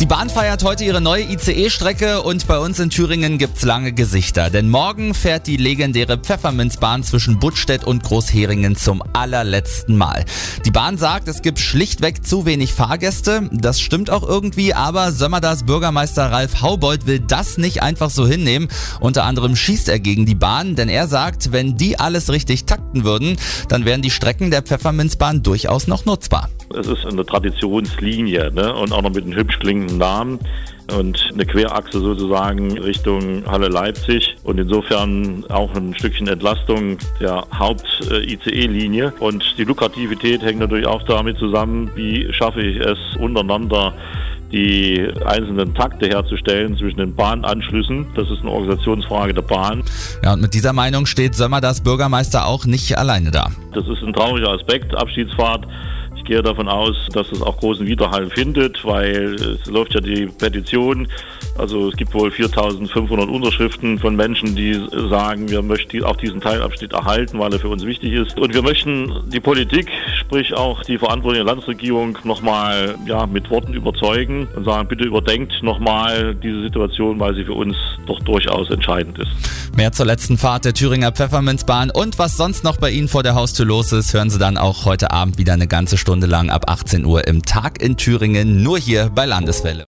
Die Bahn feiert heute ihre neue ICE-Strecke und bei uns in Thüringen gibt's lange Gesichter. Denn morgen fährt die legendäre Pfefferminzbahn zwischen Buttstedt und Großheringen zum allerletzten Mal. Die Bahn sagt, es gibt schlichtweg zu wenig Fahrgäste. Das stimmt auch irgendwie, aber Sömmerdas Bürgermeister Ralf Haubold will das nicht einfach so hinnehmen. Unter anderem schießt er gegen die Bahn, denn er sagt, wenn die alles richtig takten würden, dann wären die Strecken der Pfefferminzbahn durchaus noch nutzbar. Es ist eine Traditionslinie ne? und auch noch mit einem hübsch klingenden Namen und eine Querachse sozusagen Richtung Halle Leipzig und insofern auch ein Stückchen Entlastung der Haupt-ICE-Linie. Und die Lukrativität hängt natürlich auch damit zusammen, wie schaffe ich es untereinander die einzelnen Takte herzustellen zwischen den Bahnanschlüssen. Das ist eine Organisationsfrage der Bahn. Ja, und mit dieser Meinung steht Sömmerders Bürgermeister auch nicht alleine da. Das ist ein trauriger Aspekt, Abschiedsfahrt ich gehe davon aus, dass es auch großen Widerhall findet, weil es läuft ja die Petition. Also es gibt wohl 4500 Unterschriften von Menschen, die sagen, wir möchten auch diesen Teilabschnitt erhalten, weil er für uns wichtig ist. Und wir möchten die Politik, sprich auch die verantwortliche Landesregierung nochmal ja, mit Worten überzeugen und sagen, bitte überdenkt nochmal diese Situation, weil sie für uns doch durchaus entscheidend ist. Mehr zur letzten Fahrt der Thüringer Pfefferminzbahn und was sonst noch bei Ihnen vor der Haustür los ist, hören Sie dann auch heute Abend wieder eine ganze Stunde lang ab 18 Uhr im Tag in Thüringen, nur hier bei Landeswelle.